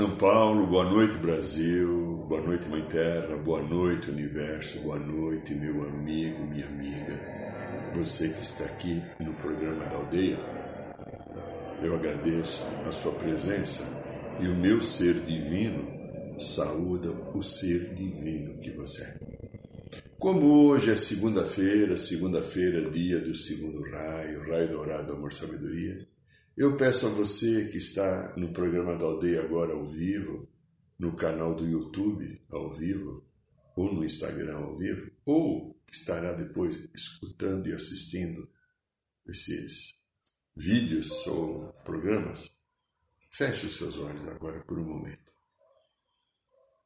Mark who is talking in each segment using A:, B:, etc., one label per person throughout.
A: São Paulo, boa noite, Brasil, boa noite, Mãe Terra, boa noite, Universo, boa noite, meu amigo, minha amiga, você que está aqui no programa da Aldeia. Eu agradeço a sua presença e o meu ser divino saúda o ser divino que você é. Como hoje é segunda-feira, segunda-feira, dia do segundo raio, raio dourado, amor, sabedoria. Eu peço a você que está no programa da Aldeia agora ao vivo, no canal do YouTube ao vivo, ou no Instagram ao vivo, ou estará depois escutando e assistindo esses vídeos ou programas, feche os seus olhos agora por um momento.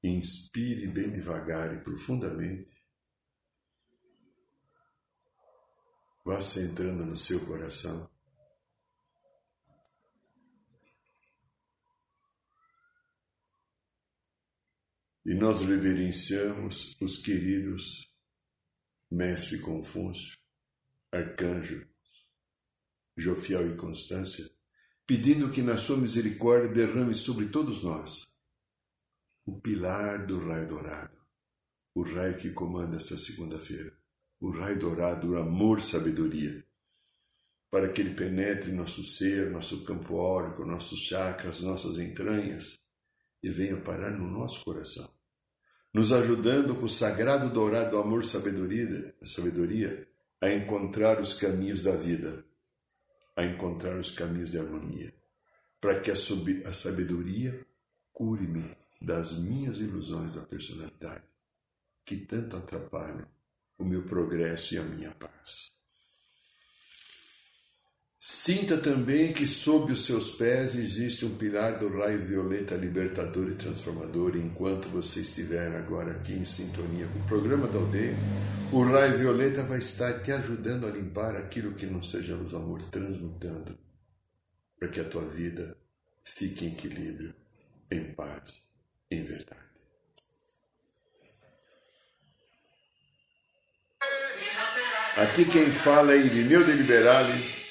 A: Inspire bem devagar e profundamente. Vá centrando no seu coração. E nós reverenciamos os queridos Mestre Confúcio, Arcanjo, Jofiel e Constância, pedindo que na sua misericórdia derrame sobre todos nós o pilar do raio dourado, o raio que comanda esta segunda-feira, o raio dourado, o amor, sabedoria, para que ele penetre nosso ser, nosso campo órico, nossos chakras, nossas entranhas e venha parar no nosso coração nos ajudando com o sagrado dourado do amor sabedoria, sabedoria a encontrar os caminhos da vida, a encontrar os caminhos de harmonia, para que a sabedoria cure-me das minhas ilusões da personalidade, que tanto atrapalham o meu progresso e a minha paz. Sinta também que sob os seus pés existe um pilar do raio violeta libertador e transformador. Enquanto você estiver agora aqui em sintonia com o programa da aldeia, o raio violeta vai estar te ajudando a limpar aquilo que não seja luz amor, transmutando, para que a tua vida fique em equilíbrio, em paz, em verdade. Aqui quem fala é Irineu de Liberale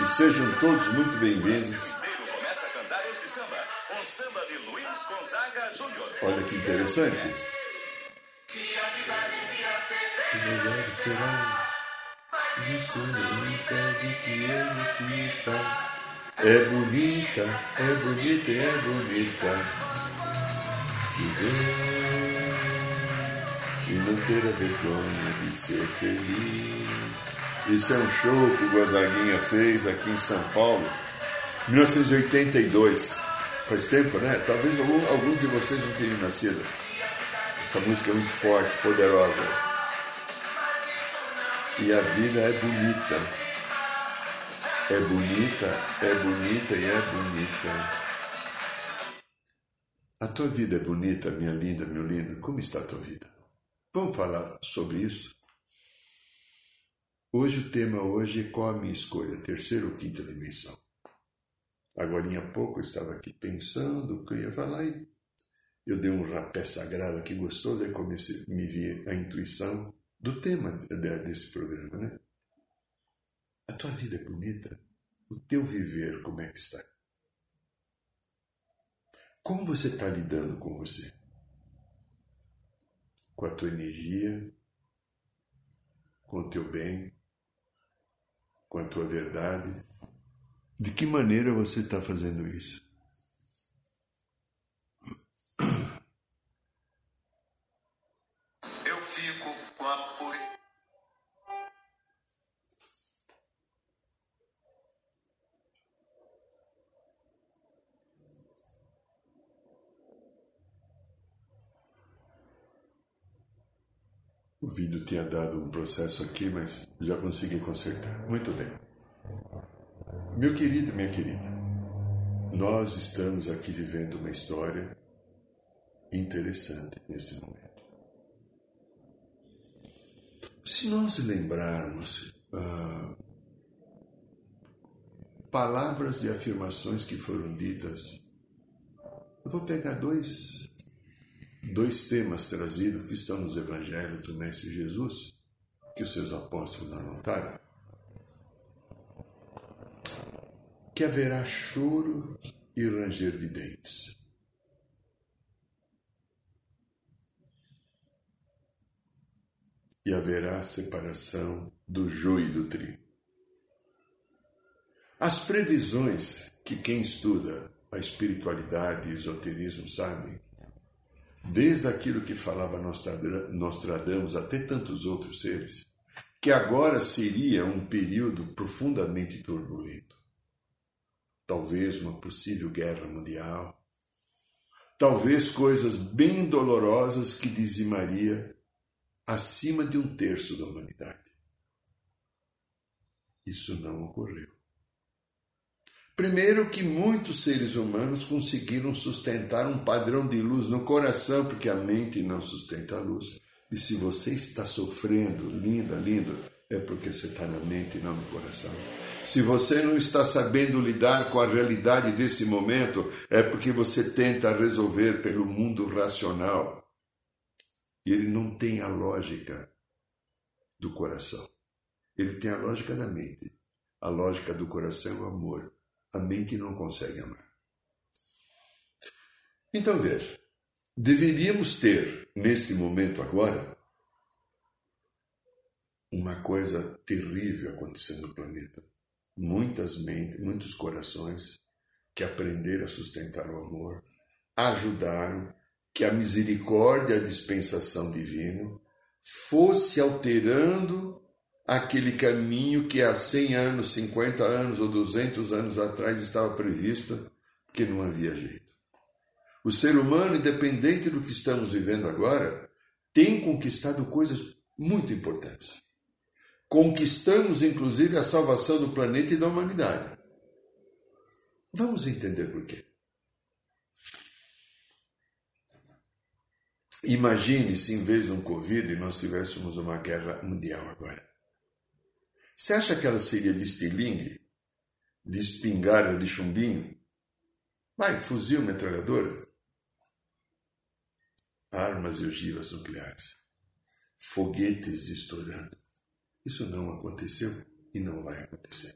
A: e sejam todos muito bem-vindos. Olha que interessante. Que melhor será. Isso não impede que eu repita. É bonita, é bonita, é bonita. Viver e não ter a vergonha de ser feliz. Isso é um show que o Gonzaguinha fez aqui em São Paulo, 1982. Faz tempo, né? Talvez alguns de vocês não tenham nascido. Essa música é muito forte, poderosa. E a vida é bonita. É bonita, é bonita e é bonita. A tua vida é bonita, minha linda, meu lindo. Como está a tua vida? Vamos falar sobre isso? Hoje o tema hoje é qual a minha escolha, terceira ou quinta dimensão. Agora há pouco eu estava aqui pensando o que eu ia falar e eu dei um rapé sagrado aqui gostoso, aí comecei me vir a intuição do tema desse programa, né? A tua vida é bonita? O teu viver, como é que está? Como você está lidando com você? Com a tua energia, com o teu bem, com a tua verdade. De que maneira você está fazendo isso? O vídeo tinha dado um processo aqui, mas já consegui consertar. Muito bem. Meu querido, minha querida, nós estamos aqui vivendo uma história interessante nesse momento. Se nós lembrarmos ah, palavras e afirmações que foram ditas, eu vou pegar dois, dois temas trazidos que estão nos evangelhos do Mestre Jesus, que os seus apóstolos anotaram. Que haverá choro e ranger de dentes. E haverá separação do joio e do trigo. As previsões que quem estuda a espiritualidade e esoterismo sabe, desde aquilo que falava Nostradamus até tantos outros seres, que agora seria um período profundamente turbulento. Talvez uma possível guerra mundial, talvez coisas bem dolorosas que dizimaria acima de um terço da humanidade. Isso não ocorreu. Primeiro, que muitos seres humanos conseguiram sustentar um padrão de luz no coração, porque a mente não sustenta a luz. E se você está sofrendo, linda, lindo, é porque você está na mente e não no coração. Se você não está sabendo lidar com a realidade desse momento, é porque você tenta resolver pelo mundo racional. E ele não tem a lógica do coração. Ele tem a lógica da mente. A lógica do coração é o amor a mente não consegue amar. Então veja, deveríamos ter neste momento agora uma coisa terrível acontecendo no planeta. Muitas mentes, muitos corações que aprenderam a sustentar o amor, ajudaram que a misericórdia a dispensação divina fosse alterando aquele caminho que há 100 anos, 50 anos ou 200 anos atrás estava previsto, porque não havia jeito. O ser humano, independente do que estamos vivendo agora, tem conquistado coisas muito importantes. Conquistamos, inclusive, a salvação do planeta e da humanidade. Vamos entender por quê. Imagine se, em vez de um Covid, nós tivéssemos uma guerra mundial agora. Você acha que ela seria de estilingue? De espingarda de chumbinho? Vai, fuzil, metralhadora? Armas e ogivas nucleares. Foguetes estourando. Isso não aconteceu e não vai acontecer.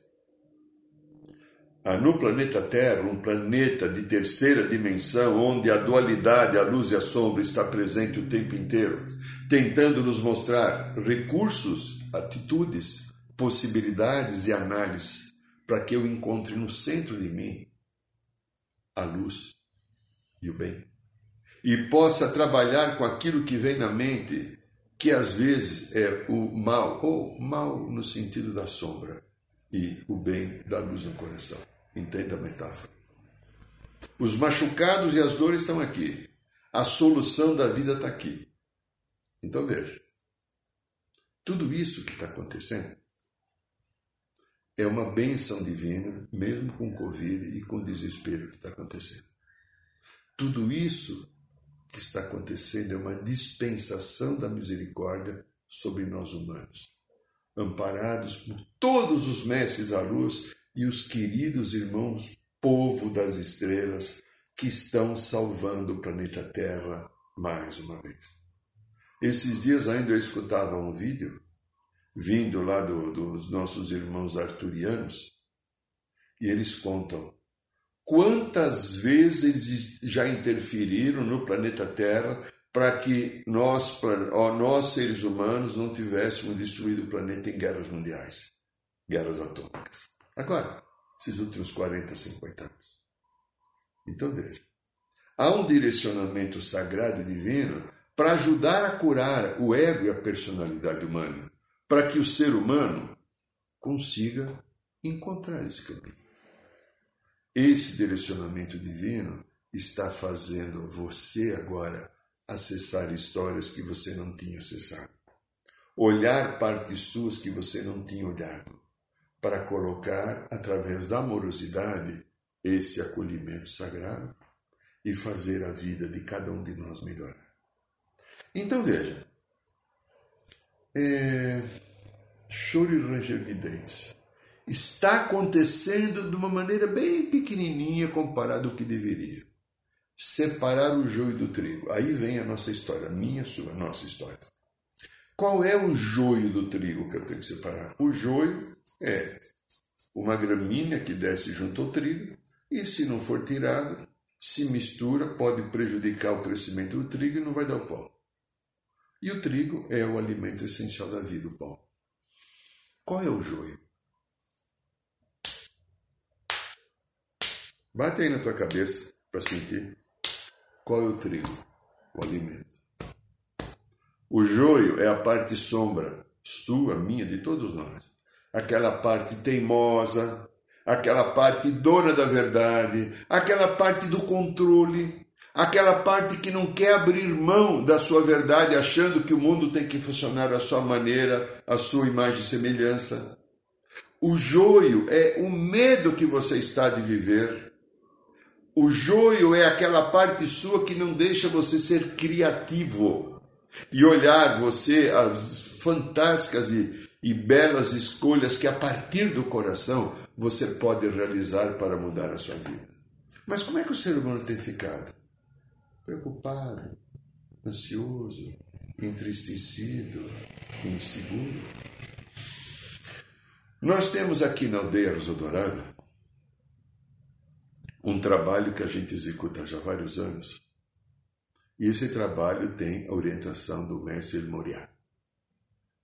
A: No planeta Terra, um planeta de terceira dimensão, onde a dualidade, a luz e a sombra está presente o tempo inteiro, tentando nos mostrar recursos, atitudes, possibilidades e análises para que eu encontre no centro de mim a luz e o bem. E possa trabalhar com aquilo que vem na mente, que às vezes é o mal, ou mal no sentido da sombra, e o bem da luz no coração. Entenda a metáfora. Os machucados e as dores estão aqui. A solução da vida está aqui. Então veja. Tudo isso que está acontecendo é uma benção divina, mesmo com Covid e com o desespero que está acontecendo. Tudo isso que está acontecendo é uma dispensação da misericórdia sobre nós humanos, amparados por todos os mestres à luz e os queridos irmãos, povo das estrelas, que estão salvando o planeta Terra mais uma vez. Esses dias ainda eu escutava um vídeo vindo lá do, dos nossos irmãos arturianos, e eles contam quantas vezes eles já interferiram no planeta Terra para que nós, nós, seres humanos, não tivéssemos destruído o planeta em guerras mundiais, guerras atômicas. Agora, esses últimos 40, 50 anos. Então veja, há um direcionamento sagrado e divino para ajudar a curar o ego e a personalidade humana para que o ser humano consiga encontrar esse caminho. Esse direcionamento divino está fazendo você agora acessar histórias que você não tinha acessado. olhar partes suas que você não tinha olhado, para colocar, através da amorosidade, esse acolhimento sagrado e fazer a vida de cada um de nós melhorar. Então veja, é, choro e ranger de dentes está acontecendo de uma maneira bem pequenininha comparado ao que deveria. Separar o joio do trigo. Aí vem a nossa história, a minha, a sua, a nossa história. Qual é o joio do trigo que eu tenho que separar? O joio é uma gramínea que desce junto ao trigo e, se não for tirado, se mistura, pode prejudicar o crescimento do trigo e não vai dar o pão. E o trigo é o alimento essencial da vida, o pão. Qual é o joio? Bate aí na tua cabeça para sentir qual é o trigo, o alimento. O joio é a parte sombra, sua, minha, de todos nós. Aquela parte teimosa, aquela parte dona da verdade, aquela parte do controle, aquela parte que não quer abrir mão da sua verdade, achando que o mundo tem que funcionar à sua maneira, à sua imagem e semelhança. O joio é o medo que você está de viver, o joio é aquela parte sua que não deixa você ser criativo e olhar você as fantásticas e, e belas escolhas que a partir do coração você pode realizar para mudar a sua vida. Mas como é que o ser humano tem ficado? Preocupado, ansioso, entristecido, inseguro. Nós temos aqui na aldeia Rosa Dourada um trabalho que a gente executa já há vários anos. E esse trabalho tem a orientação do Mestre Moriá.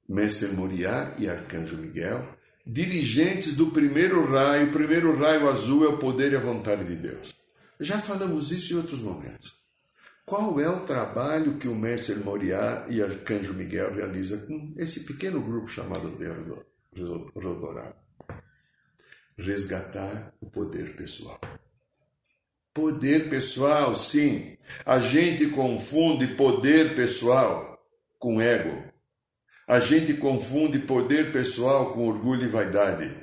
A: Mestre Moriá e Arcanjo Miguel, dirigentes do primeiro raio, o primeiro raio azul é o poder e a vontade de Deus. Já falamos isso em outros momentos. Qual é o trabalho que o Mestre Moriá e Arcanjo Miguel realiza com esse pequeno grupo chamado Deus Rodorado? Resgatar o poder pessoal. Poder pessoal, sim. A gente confunde poder pessoal com ego. A gente confunde poder pessoal com orgulho e vaidade.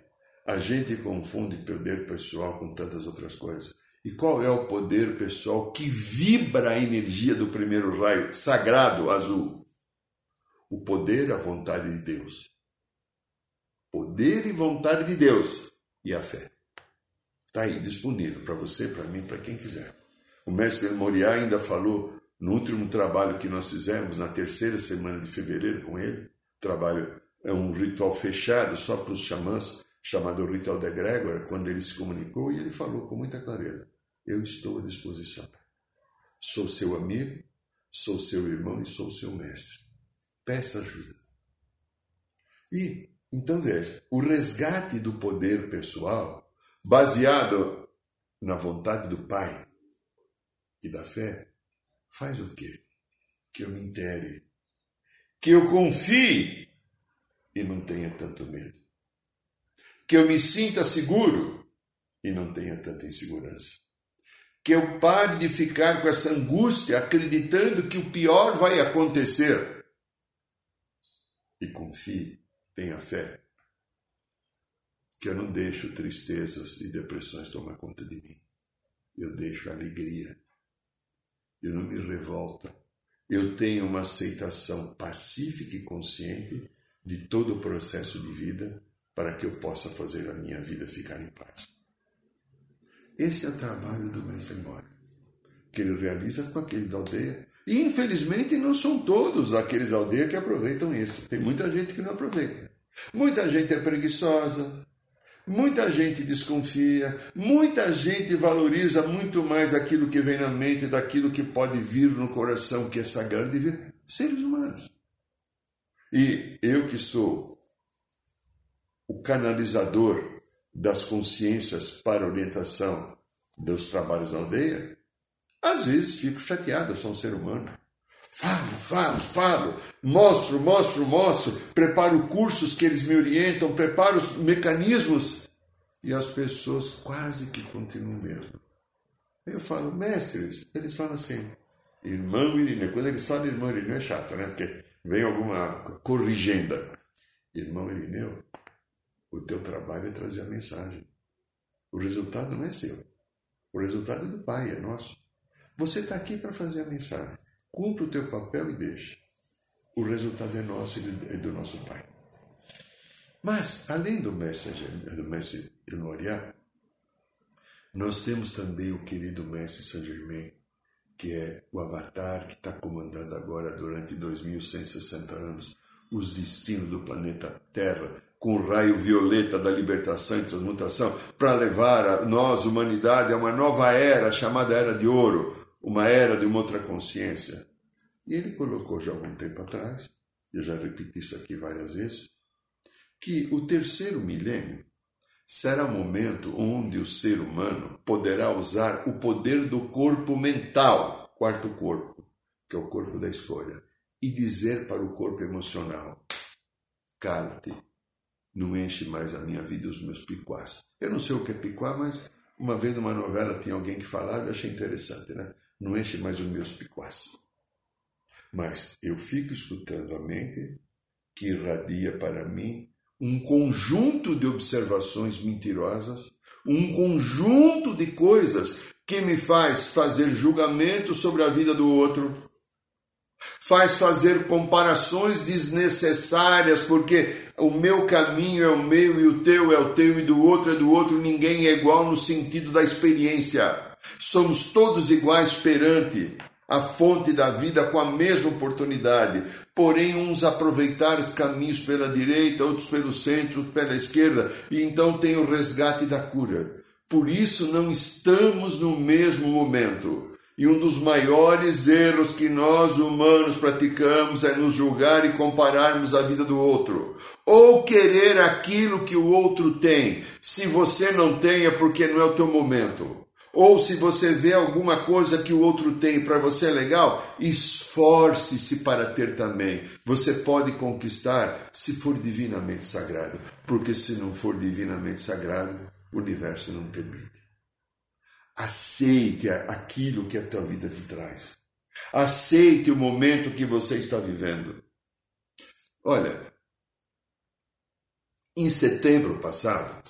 A: A gente confunde poder pessoal com tantas outras coisas. E qual é o poder pessoal que vibra a energia do primeiro raio sagrado azul? O poder, a vontade de Deus. Poder e vontade de Deus e a fé. Está aí disponível para você, para mim, para quem quiser. O mestre Moriá ainda falou no último trabalho que nós fizemos, na terceira semana de fevereiro com ele. Trabalho é um ritual fechado só para os xamãs, chamado Ritual de Gregor, quando ele se comunicou e ele falou com muita clareza: Eu estou à disposição. Sou seu amigo, sou seu irmão e sou seu mestre. Peça ajuda. E, então veja, o resgate do poder pessoal baseado na vontade do Pai e da fé, faz o quê? Que eu me intere, que eu confie e não tenha tanto medo, que eu me sinta seguro e não tenha tanta insegurança, que eu pare de ficar com essa angústia acreditando que o pior vai acontecer e confie, tenha fé que eu não deixo tristezas e depressões tomar conta de mim. Eu deixo alegria. Eu não me revolto. Eu tenho uma aceitação pacífica e consciente de todo o processo de vida para que eu possa fazer a minha vida ficar em paz. Esse é o trabalho do Mestre Mora, que ele realiza com aqueles da aldeia. E infelizmente não são todos aqueles da aldeia que aproveitam isso. Tem muita gente que não aproveita. Muita gente é preguiçosa, Muita gente desconfia, muita gente valoriza muito mais aquilo que vem na mente daquilo que pode vir no coração, que é sagrado de vir. Seres humanos. E eu que sou o canalizador das consciências para orientação dos trabalhos da aldeia, às vezes fico chateado, eu sou um ser humano. Falo, falo, falo, mostro, mostro, mostro, preparo cursos que eles me orientam, preparo os mecanismos e as pessoas quase que continuam mesmo. Eu falo, mestres, eles falam assim, irmão Irineu. Quando eles falam irmão Irineu é chato, né? Porque vem alguma corrigenda. Irmão Irineu, o teu trabalho é trazer a mensagem. O resultado não é seu. O resultado é do Pai, é nosso. Você está aqui para fazer a mensagem. Cumpra o teu papel e deixe. O resultado é nosso e do nosso Pai. Mas, além do mestre, do mestre Enoriá, nós temos também o querido mestre Saint Germain, que é o avatar que está comandando agora durante 2160 anos os destinos do planeta Terra, com o raio violeta da libertação e transmutação, para levar a nós, humanidade, a uma nova era chamada Era de Ouro, uma era de uma outra consciência. E ele colocou já algum tempo atrás, eu já repeti isso aqui várias vezes, que o terceiro milênio será o momento onde o ser humano poderá usar o poder do corpo mental, quarto corpo, que é o corpo da escolha, e dizer para o corpo emocional: cala-te, não enche mais a minha vida os meus picuás. Eu não sei o que é picuá, mas uma vez numa novela tinha alguém que falava e achei interessante, né? Não enche mais os meus picuás. Mas eu fico escutando a mente que irradia para mim um conjunto de observações mentirosas, um conjunto de coisas que me faz fazer julgamento sobre a vida do outro, faz fazer comparações desnecessárias, porque o meu caminho é o meu e o teu é o teu e do outro é do outro, ninguém é igual no sentido da experiência. Somos todos iguais perante a fonte da vida com a mesma oportunidade. Porém, uns aproveitaram os caminhos pela direita, outros pelo centro, outros pela esquerda, e então tem o resgate da cura. Por isso, não estamos no mesmo momento. E um dos maiores erros que nós humanos praticamos é nos julgar e compararmos a vida do outro. Ou querer aquilo que o outro tem. Se você não tem, é porque não é o teu momento. Ou se você vê alguma coisa que o outro tem para você é legal, esforce-se para ter também. Você pode conquistar se for divinamente sagrado, porque se não for divinamente sagrado, o universo não permite. Aceite aquilo que a tua vida te traz. Aceite o momento que você está vivendo. Olha, em setembro passado,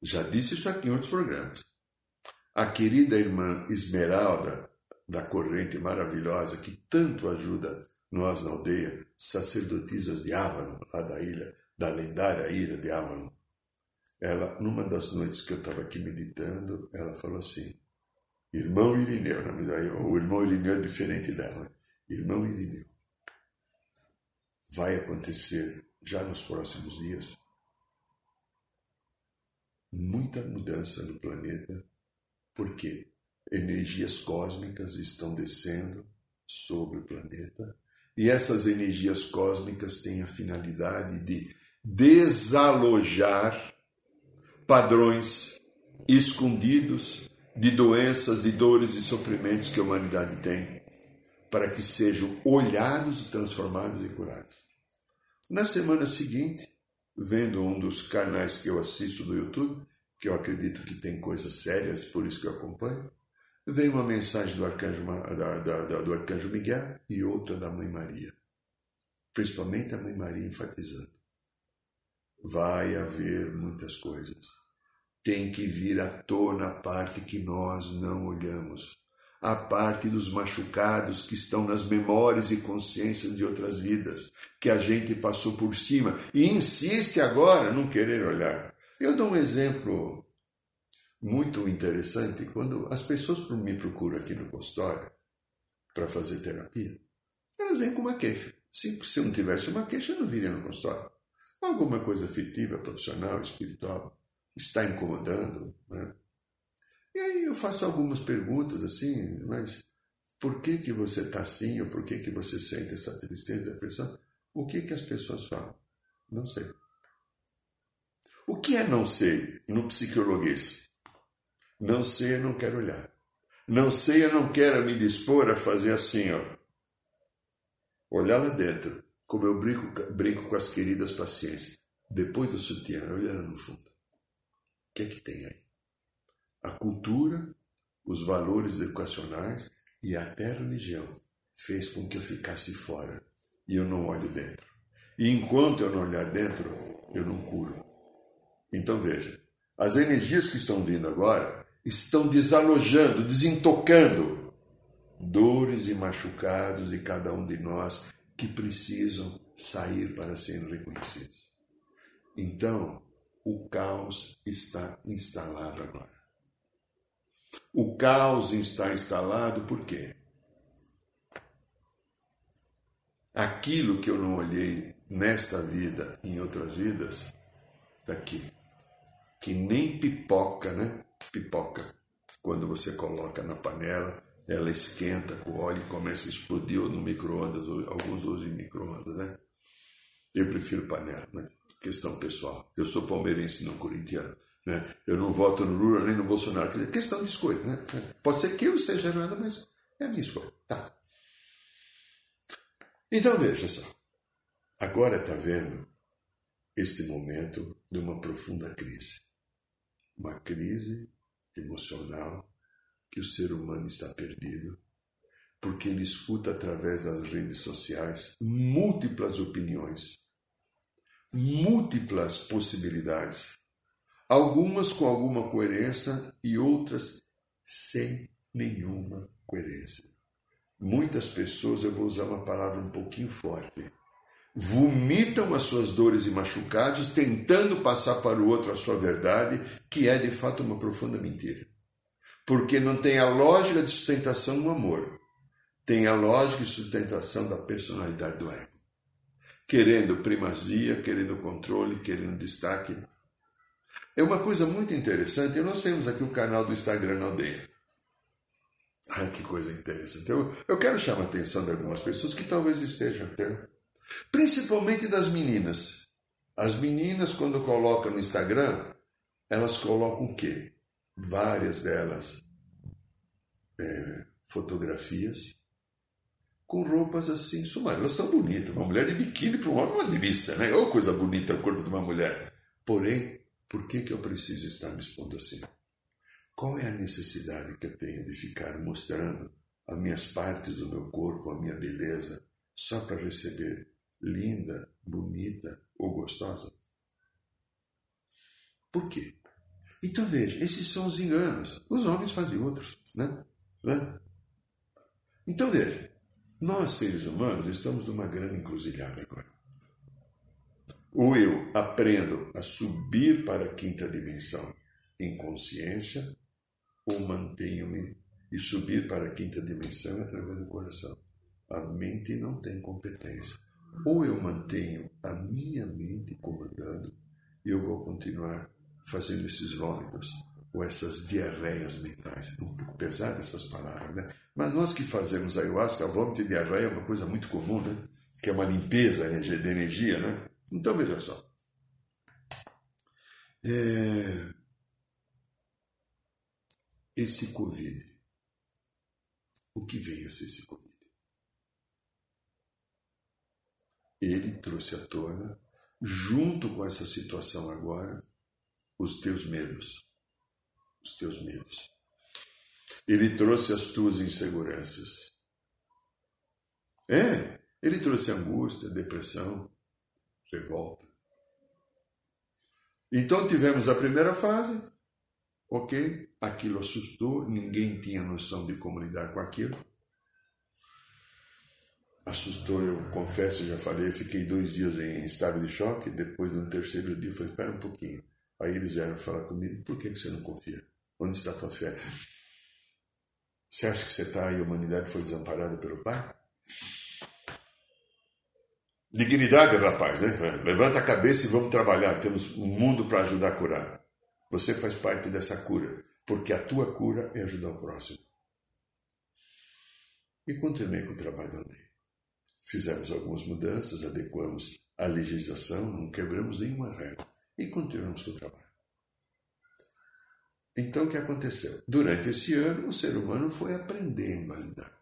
A: já disse isso aqui em outros programas a querida irmã Esmeralda, da corrente maravilhosa que tanto ajuda nós na aldeia, sacerdotisas de Avalon, lá da ilha, da lendária ilha de Avalon. Ela, numa das noites que eu estava aqui meditando, ela falou assim: Irmão Irineu, o irmão Irineu é diferente dela. Irmão Irineu, vai acontecer já nos próximos dias muita mudança no planeta porque energias cósmicas estão descendo sobre o planeta e essas energias cósmicas têm a finalidade de desalojar padrões escondidos de doenças, de dores e sofrimentos que a humanidade tem, para que sejam olhados, transformados e curados. Na semana seguinte, vendo um dos canais que eu assisto do YouTube, que eu acredito que tem coisas sérias, por isso que eu acompanho, vem uma mensagem do arcanjo, da, da, da, do arcanjo Miguel e outra da Mãe Maria. Principalmente a Mãe Maria enfatizando. Vai haver muitas coisas. Tem que vir à tona a parte que nós não olhamos. A parte dos machucados que estão nas memórias e consciências de outras vidas, que a gente passou por cima e insiste agora não querer olhar. Eu dou um exemplo muito interessante quando as pessoas me procuram aqui no consultório para fazer terapia. Elas vêm com uma queixa. Se, se não tivesse uma queixa, eu não viria no consultório. Alguma coisa afetiva, profissional, espiritual, está incomodando. Né? E aí eu faço algumas perguntas assim, mas por que, que você está assim? Ou por que, que você sente essa tristeza, depressão? O que, que as pessoas falam? Não sei. O que é não sei no psicologuês? Não sei, eu não quero olhar. Não sei, eu não quero me dispor a fazer assim, ó. Olhar lá dentro, como eu brinco, brinco com as queridas paciências. Depois do sutiã, olhando no fundo. Que é que tem aí? A cultura, os valores educacionais e até a religião fez com que eu ficasse fora e eu não olho dentro. E enquanto eu não olhar dentro, eu não curo. Então veja, as energias que estão vindo agora estão desalojando, desentocando dores e machucados de cada um de nós que precisam sair para serem reconhecidos. Então, o caos está instalado agora. O caos está instalado por quê? Aquilo que eu não olhei nesta vida, em outras vidas, está aqui. Que nem pipoca, né? Pipoca. Quando você coloca na panela, ela esquenta com óleo e começa a explodir no micro-ondas. Alguns usam micro-ondas, né? Eu prefiro panela, né? Questão pessoal. Eu sou palmeirense, não corintiano. Né? Eu não voto no Lula nem no Bolsonaro. Quer dizer, questão de escolha. Né? Pode ser que eu esteja errado, mas é a minha escolha. Tá. Então veja só. Agora está vendo este momento de uma profunda crise. Uma crise emocional que o ser humano está perdido, porque ele escuta através das redes sociais múltiplas opiniões, múltiplas possibilidades algumas com alguma coerência e outras sem nenhuma coerência. Muitas pessoas, eu vou usar uma palavra um pouquinho forte, vomitam as suas dores e machucados, tentando passar para o outro a sua verdade, que é de fato uma profunda mentira. Porque não tem a lógica de sustentação do amor, tem a lógica de sustentação da personalidade do ego. Querendo primazia, querendo controle, querendo destaque, é uma coisa muito interessante. Nós temos aqui o canal do Instagram na aldeia. Ai, que coisa interessante. Eu, eu quero chamar a atenção de algumas pessoas que talvez estejam até. Principalmente das meninas. As meninas, quando colocam no Instagram, elas colocam o quê? Várias delas é, fotografias com roupas assim sumárias. Elas estão bonitas. Uma mulher de biquíni para um homem é uma delícia, né? Ou coisa bonita o corpo de uma mulher. Porém, por que, que eu preciso estar me expondo assim? Qual é a necessidade que eu tenho de ficar mostrando as minhas partes do meu corpo, a minha beleza, só para receber linda, bonita ou gostosa? Por quê? Então veja, esses são os enganos. Os homens fazem outros, né? né? Então veja, nós seres humanos estamos numa grande encruzilhada agora. Ou eu aprendo a subir para a quinta dimensão em consciência, ou mantenho-me e subir para a quinta dimensão através do coração. A mente não tem competência. Ou eu mantenho a minha mente comandando e eu vou continuar fazendo esses vômitos ou essas diarreias mentais. É um pouco pesado essas palavras, né? Mas nós que fazemos ayahuasca, vômito e diarreia é uma coisa muito comum, né? Que é uma limpeza de energia, né? Então veja só. É... Esse Covid, o que veio a ser esse Covid? Ele trouxe à tona, junto com essa situação agora, os teus medos. Os teus medos. Ele trouxe as tuas inseguranças. É, ele trouxe angústia, depressão, revolta. Então tivemos a primeira fase, ok? Aquilo assustou, ninguém tinha noção de como lidar com aquilo. Assustou, eu confesso, já falei, fiquei dois dias em estado de choque. Depois, no terceiro dia, falei: espera um pouquinho. Aí eles vieram falar comigo: por que você não confia? Onde está a tua fé? Você acha que você está e a humanidade foi desamparada pelo Pai? Dignidade, rapaz, né? Levanta a cabeça e vamos trabalhar. Temos um mundo para ajudar a curar. Você faz parte dessa cura, porque a tua cura é ajudar o próximo. E continuei com o trabalho da lei. Fizemos algumas mudanças, adequamos a legislação, não quebramos nenhuma regra e continuamos com o trabalho. Então, o que aconteceu? Durante esse ano, o ser humano foi aprendendo a lidar.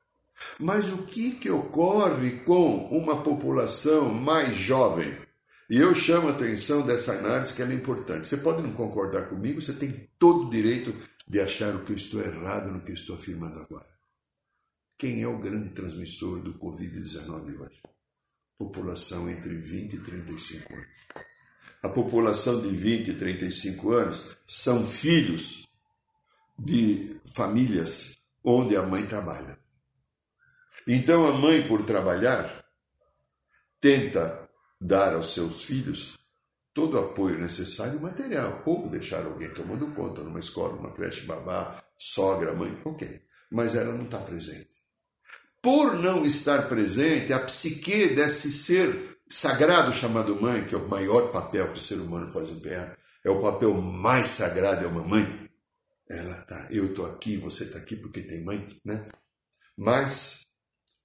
A: Mas o que, que ocorre com uma população mais jovem? E eu chamo a atenção dessa análise que é importante. Você pode não concordar comigo, você tem todo o direito de achar o que eu estou errado no que eu estou afirmando agora. Quem é o grande transmissor do Covid-19 hoje? população entre 20 e 35 anos. A população de 20 e 35 anos são filhos de famílias onde a mãe trabalha. Então a mãe, por trabalhar, tenta dar aos seus filhos todo o apoio necessário material, ou deixar alguém tomando conta numa escola, numa creche, babá, sogra, mãe, ok. Mas ela não está presente. Por não estar presente, a psique desse ser sagrado chamado mãe, que é o maior papel que o ser humano pode empenhar, é o papel mais sagrado, é uma mãe. Ela tá, eu estou aqui, você está aqui porque tem mãe, né? Mas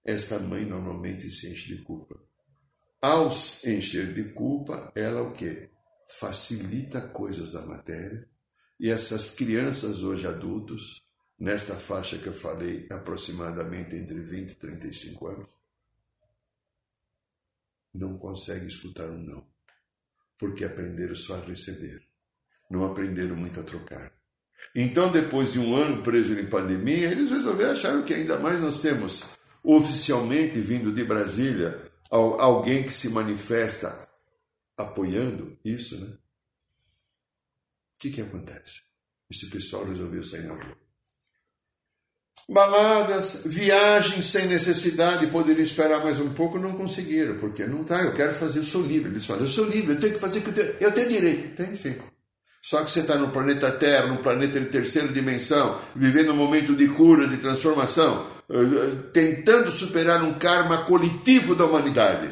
A: esta mãe normalmente se enche de culpa. Ao encher de culpa, ela o quê? Facilita coisas da matéria. E essas crianças hoje adultos, nesta faixa que eu falei, aproximadamente entre 20 e 35 anos, não conseguem escutar um não, porque aprenderam só a receber, não aprenderam muito a trocar. Então, depois de um ano preso em pandemia, eles resolveram achar que ainda mais nós temos oficialmente vindo de Brasília alguém que se manifesta apoiando isso, né? O que, que acontece? Esse pessoal resolveu sair na rua. Baladas, viagens sem necessidade, poderiam esperar mais um pouco, não conseguiram, porque não tá, eu quero fazer, eu sou livre. Eles falam, eu sou livre, eu tenho que fazer o que eu tenho, eu tenho direito. Tem sim. Só que você está no planeta Terra, num planeta de terceira dimensão, vivendo um momento de cura, de transformação, eh, tentando superar um karma coletivo da humanidade.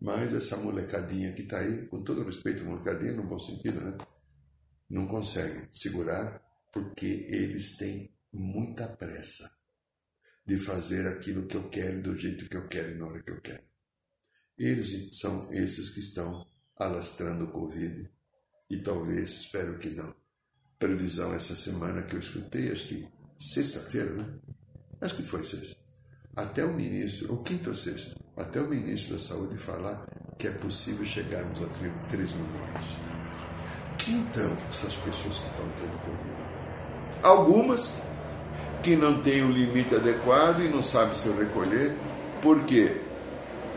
A: Mas essa molecadinha que está aí, com todo respeito, molecadinha no bom sentido, né? Não consegue segurar porque eles têm muita pressa de fazer aquilo que eu quero, do jeito que eu quero e na hora que eu quero. Eles são esses que estão alastrando o Covid e talvez, espero que não. Previsão essa semana que eu escutei, acho que sexta-feira, né? Acho que foi sexta. Até o ministro, ou quinta ou sexta, até o ministro da Saúde falar que é possível chegarmos a 3 mil mortes. Que então essas pessoas que estão tendo corrida? Algumas que não têm o limite adequado e não sabem se recolher, porque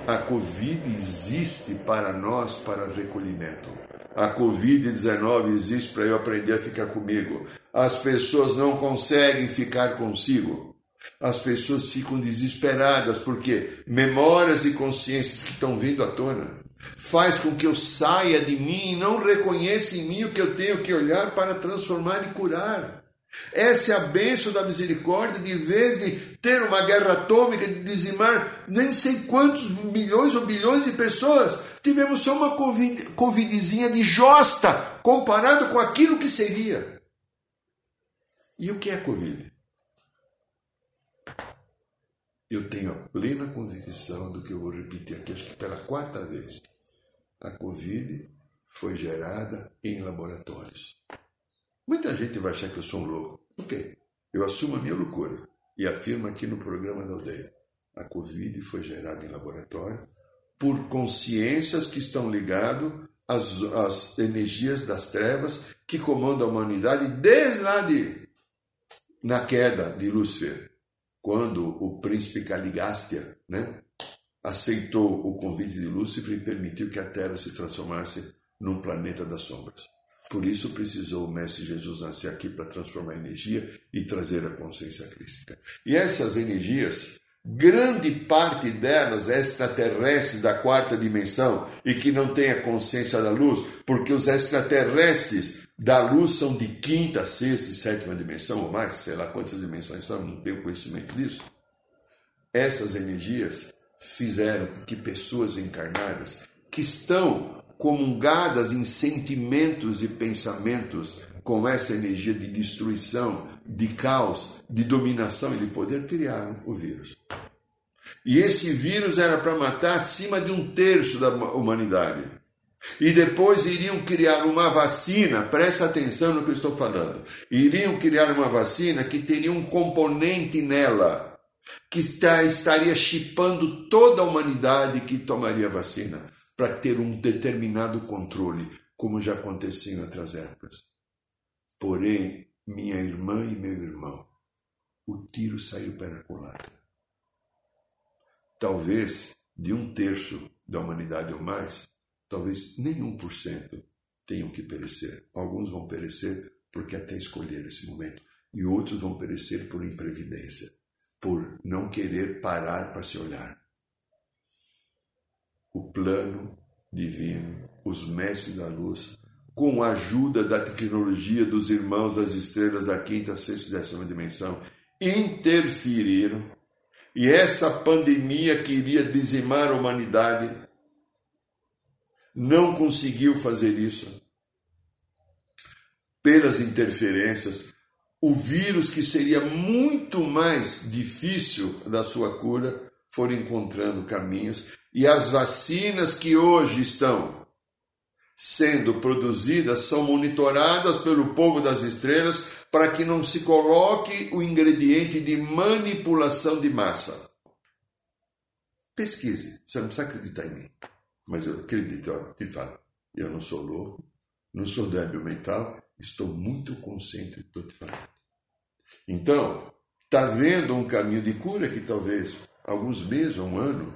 A: a Covid existe para nós para recolhimento. A Covid-19 existe para eu aprender a ficar comigo. As pessoas não conseguem ficar consigo. As pessoas ficam desesperadas porque memórias e consciências que estão vindo à tona faz com que eu saia de mim e não reconheça em mim o que eu tenho que olhar para transformar e curar. Essa é a bênção da misericórdia, de vez de ter uma guerra atômica, de dizimar nem sei quantos milhões ou bilhões de pessoas, tivemos só uma COVID, covidzinha de josta comparado com aquilo que seria. E o que é Covid? Eu tenho a plena convicção do que eu vou repetir aqui, acho que pela quarta vez. A Covid foi gerada em laboratórios. Muita gente vai achar que eu sou um louco. Ok, eu assumo a minha loucura e afirmo aqui no programa da aldeia. A Covid foi gerada em laboratório por consciências que estão ligadas às, às energias das trevas que comandam a humanidade desde lá de, na queda de Lúcifer quando o príncipe Caligastia né, aceitou o convite de Lúcifer e permitiu que a Terra se transformasse num planeta das sombras. Por isso precisou o Mestre Jesus nascer aqui para transformar a energia e trazer a consciência crística. E essas energias, grande parte delas extraterrestres da quarta dimensão e que não têm a consciência da luz, porque os extraterrestres da luz são de quinta, sexta e sétima dimensão ou mais, sei lá quantas dimensões são, não tenho conhecimento disso. Essas energias fizeram com que pessoas encarnadas que estão comungadas em sentimentos e pensamentos com essa energia de destruição, de caos, de dominação e de poder, criaram o vírus. E esse vírus era para matar acima de um terço da humanidade. E depois iriam criar uma vacina, presta atenção no que eu estou falando. Iriam criar uma vacina que teria um componente nela que está, estaria chipando toda a humanidade que tomaria a vacina para ter um determinado controle, como já aconteceu em outras épocas. Porém, minha irmã e meu irmão, o tiro saiu pela culatra. Talvez de um terço da humanidade ou mais, talvez nem um por cento tenham que perecer. Alguns vão perecer porque até escolheram esse momento, e outros vão perecer por imprevidência, por não querer parar para se olhar. O plano divino, os mestres da luz, com a ajuda da tecnologia dos irmãos das estrelas da quinta, sexta e décima dimensão, interferiram. E essa pandemia que iria dizimar a humanidade não conseguiu fazer isso. Pelas interferências, o vírus que seria muito mais difícil da sua cura foram encontrando caminhos e as vacinas que hoje estão sendo produzidas são monitoradas pelo povo das estrelas para que não se coloque o ingrediente de manipulação de massa. Pesquise, você não precisa acreditar em mim, mas eu acredito, ó, te falo, eu não sou louco, não sou débil mental, estou muito consciente do que estou te falando. Então, está vendo um caminho de cura que talvez alguns meses, um ano,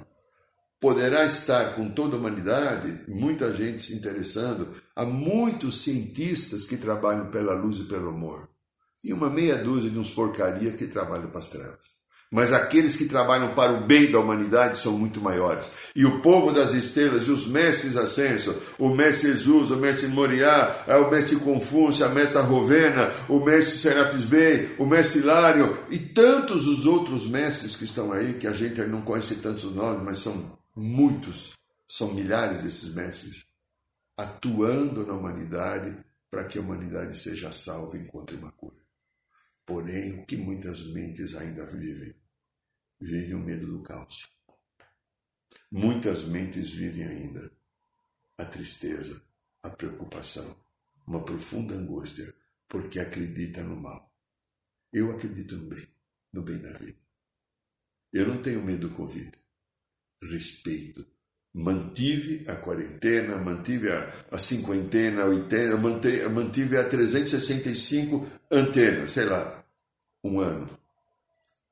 A: poderá estar com toda a humanidade, muita gente se interessando, há muitos cientistas que trabalham pela luz e pelo amor, e uma meia dúzia de uns porcaria que trabalham para as trevas. Mas aqueles que trabalham para o bem da humanidade são muito maiores. E o povo das estrelas e os mestres ascenso, o mestre Jesus, o mestre Moriá, é o mestre Confúcio, a mestra Rovena, o mestre Serapis Bey, o mestre Hilário e tantos os outros mestres que estão aí, que a gente não conhece tantos nomes, mas são muitos, são milhares desses mestres, atuando na humanidade para que a humanidade seja salva e encontre uma cura. Porém, que muitas mentes ainda vivem? Vivem o medo do caos. Muitas mentes vivem ainda a tristeza, a preocupação, uma profunda angústia, porque acredita no mal. Eu acredito no bem, no bem da vida. Eu não tenho medo do Covid respeito. Mantive a quarentena, mantive a, a cinquentena, a oitena, mantive, mantive a 365 antenas, sei lá, um ano.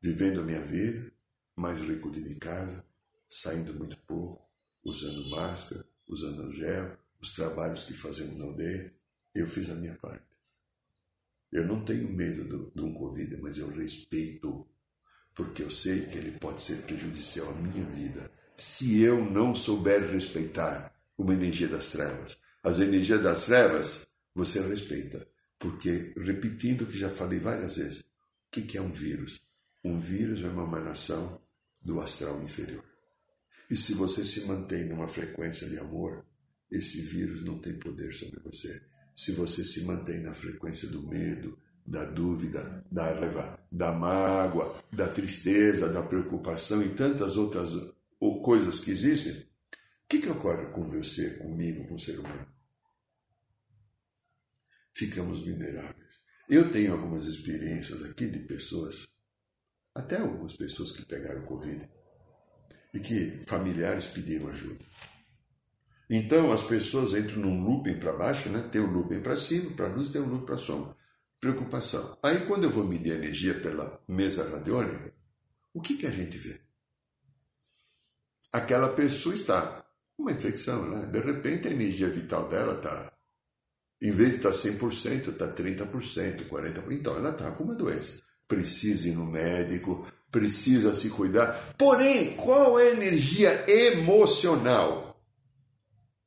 A: Vivendo a minha vida, mais recolhido em casa, saindo muito pouco, usando máscara, usando gel, os trabalhos que fazemos na aldeia, eu fiz a minha parte. Eu não tenho medo do, de um Covid, mas eu respeito, porque eu sei que ele pode ser prejudicial à minha vida se eu não souber respeitar uma energia das trevas. As energias das trevas você respeita, porque, repetindo o que já falei várias vezes, o que é um vírus? Um vírus é uma emanação do astral inferior. E se você se mantém numa frequência de amor, esse vírus não tem poder sobre você. Se você se mantém na frequência do medo, da dúvida, da raiva, da mágoa, da tristeza, da preocupação e tantas outras ou coisas que existem, o que, que ocorre com você, comigo, com o ser humano? Ficamos vulneráveis. Eu tenho algumas experiências aqui de pessoas, até algumas pessoas que pegaram Covid, e que familiares pediram ajuda. Então as pessoas entram num looping para baixo, né? tem um looping para cima, para luz, tem um looping para sombra. Preocupação. Aí quando eu vou medir a energia pela mesa radiônica, o que, que a gente vê? aquela pessoa está com uma infecção, né? De repente a energia vital dela está, em vez de estar 100%, está 30%, 40%. Então ela está com uma doença. Precisa ir no médico, precisa se cuidar. Porém, qual é a energia emocional?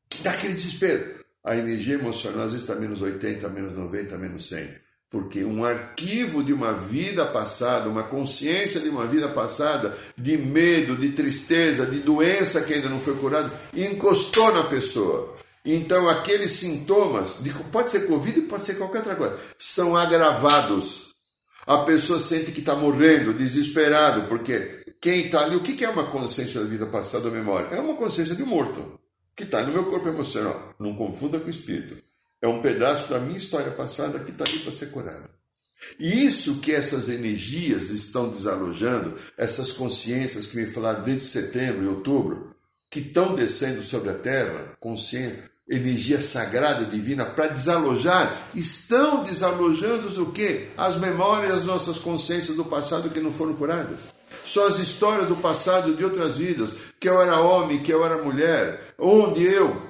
A: Que dá aquele desespero. A energia emocional às vezes está menos 80, menos 90, menos 100 porque um arquivo de uma vida passada, uma consciência de uma vida passada, de medo, de tristeza, de doença que ainda não foi curada, encostou na pessoa. Então, aqueles sintomas, pode ser Covid, pode ser qualquer outra coisa, são agravados. A pessoa sente que está morrendo, desesperado, porque quem está ali, o que é uma consciência da vida passada ou memória? É uma consciência de morto, que está no meu corpo emocional. Não confunda com o espírito. É um pedaço da minha história passada que está ali para ser curada. E isso que essas energias estão desalojando, essas consciências que me falaram desde setembro e outubro, que estão descendo sobre a Terra, consciência, energia sagrada divina para desalojar, estão desalojando o quê? As memórias, as nossas consciências do passado que não foram curadas. são as histórias do passado de outras vidas, que eu era homem, que eu era mulher, onde eu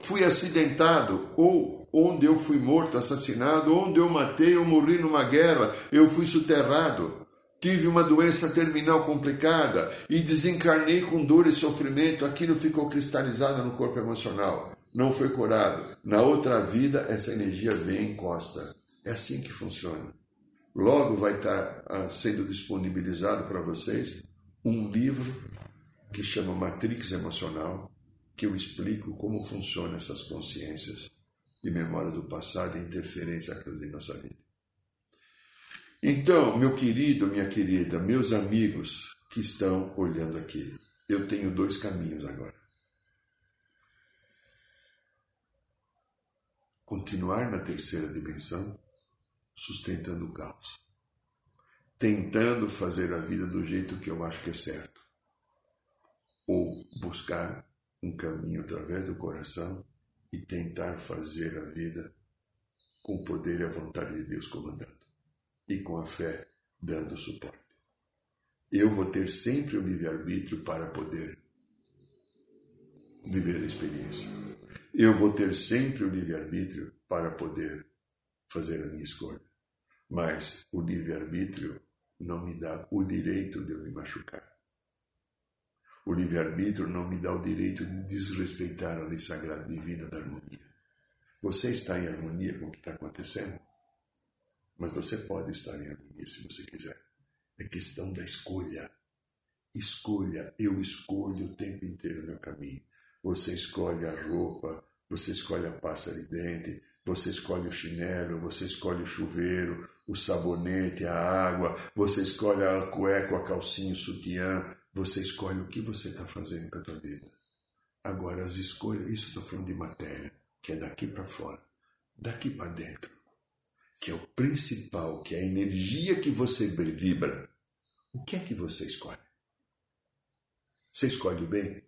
A: fui acidentado ou onde eu fui morto, assassinado, onde eu matei ou morri numa guerra, eu fui soterrado. Tive uma doença terminal complicada e desencarnei com dor e sofrimento. Aquilo ficou cristalizado no corpo emocional. Não foi curado. Na outra vida, essa energia vem e encosta. É assim que funciona. Logo vai estar ah, sendo disponibilizado para vocês um livro que chama Matrix Emocional, que eu explico como funcionam essas consciências de memória do passado e interferência de nossa vida. Então, meu querido, minha querida, meus amigos que estão olhando aqui, eu tenho dois caminhos agora. Continuar na terceira dimensão, sustentando o caos, tentando fazer a vida do jeito que eu acho que é certo, ou buscar um caminho através do coração e tentar fazer a vida com o poder e a vontade de Deus comandando e com a fé dando suporte. Eu vou ter sempre o livre-arbítrio para poder viver a experiência. Eu vou ter sempre o livre-arbítrio para poder fazer a minha escolha. Mas o livre-arbítrio não me dá o direito de eu me machucar. O livre-arbítrio não me dá o direito de desrespeitar a lei sagrada divina da harmonia. Você está em harmonia com o que está acontecendo? Mas você pode estar em harmonia se você quiser. É questão da escolha. Escolha. Eu escolho o tempo inteiro meu caminho. Você escolhe a roupa, você escolhe a pasta de dente, você escolhe o chinelo, você escolhe o chuveiro, o sabonete, a água, você escolhe a cueca, a calcinha, o sutiã, você escolhe o que você está fazendo com a tua vida. Agora, as escolhas, isso estou falando de matéria, que é daqui para fora, daqui para dentro que é o principal, que é a energia que você vibra, o que é que você escolhe? Você escolhe o bem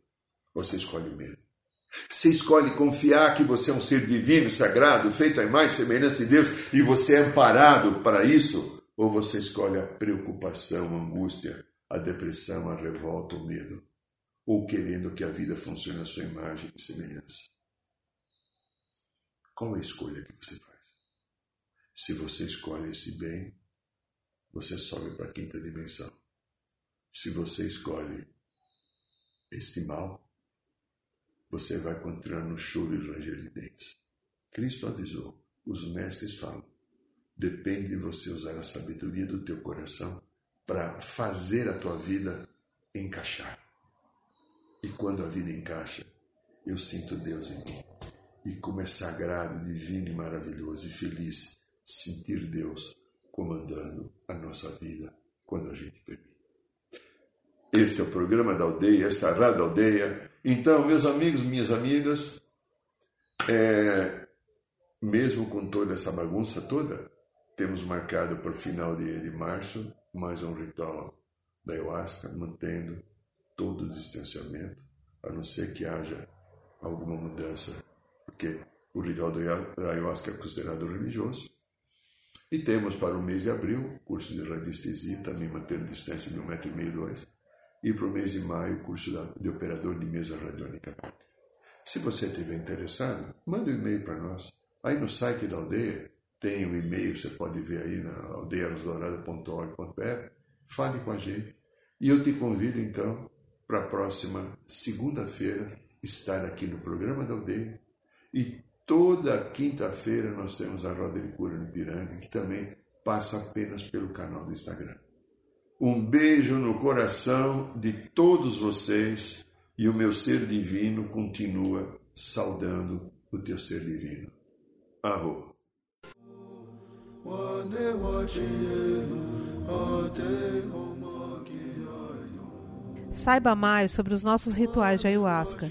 A: ou você escolhe o medo? Você escolhe confiar que você é um ser divino, sagrado, feito à imagem e semelhança de Deus e você é amparado para isso? Ou você escolhe a preocupação, a angústia, a depressão, a revolta, o medo? Ou querendo que a vida funcione à sua imagem e semelhança? Qual é a escolha que você faz? Se você escolhe esse bem, você sobe para a quinta dimensão. Se você escolhe este mal, você vai encontrar no choro e ranger de dentes. Cristo avisou, os mestres falam, depende de você usar a sabedoria do teu coração para fazer a tua vida encaixar. E quando a vida encaixa, eu sinto Deus em mim. E como é sagrado, divino e maravilhoso e feliz sentir Deus comandando a nossa vida quando a gente permite. Este é o programa da aldeia, essa é Aldeia. Então, meus amigos, minhas amigas, é, mesmo com toda essa bagunça toda, temos marcado para o final de, de março mais um ritual da ayahuasca, mantendo todo o distanciamento, a não ser que haja alguma mudança, porque o ritual da ayahuasca é considerado religioso. E temos para o mês de abril curso de radiestesia, também mantendo distância de um metro e dois. E para o mês de maio, curso de operador de mesa radiônica. Se você estiver interessado, manda um e-mail para nós. Aí no site da aldeia tem um e-mail, você pode ver aí na aldeiarosdourada.org.br. Fale com a gente. E eu te convido então para a próxima segunda-feira estar aqui no programa da aldeia e Toda quinta-feira nós temos a Roda de Cura no Piranga, que também passa apenas pelo canal do Instagram. Um beijo no coração de todos vocês e o meu ser divino continua saudando o teu ser divino. Arro.
B: Saiba mais sobre os nossos rituais de ayahuasca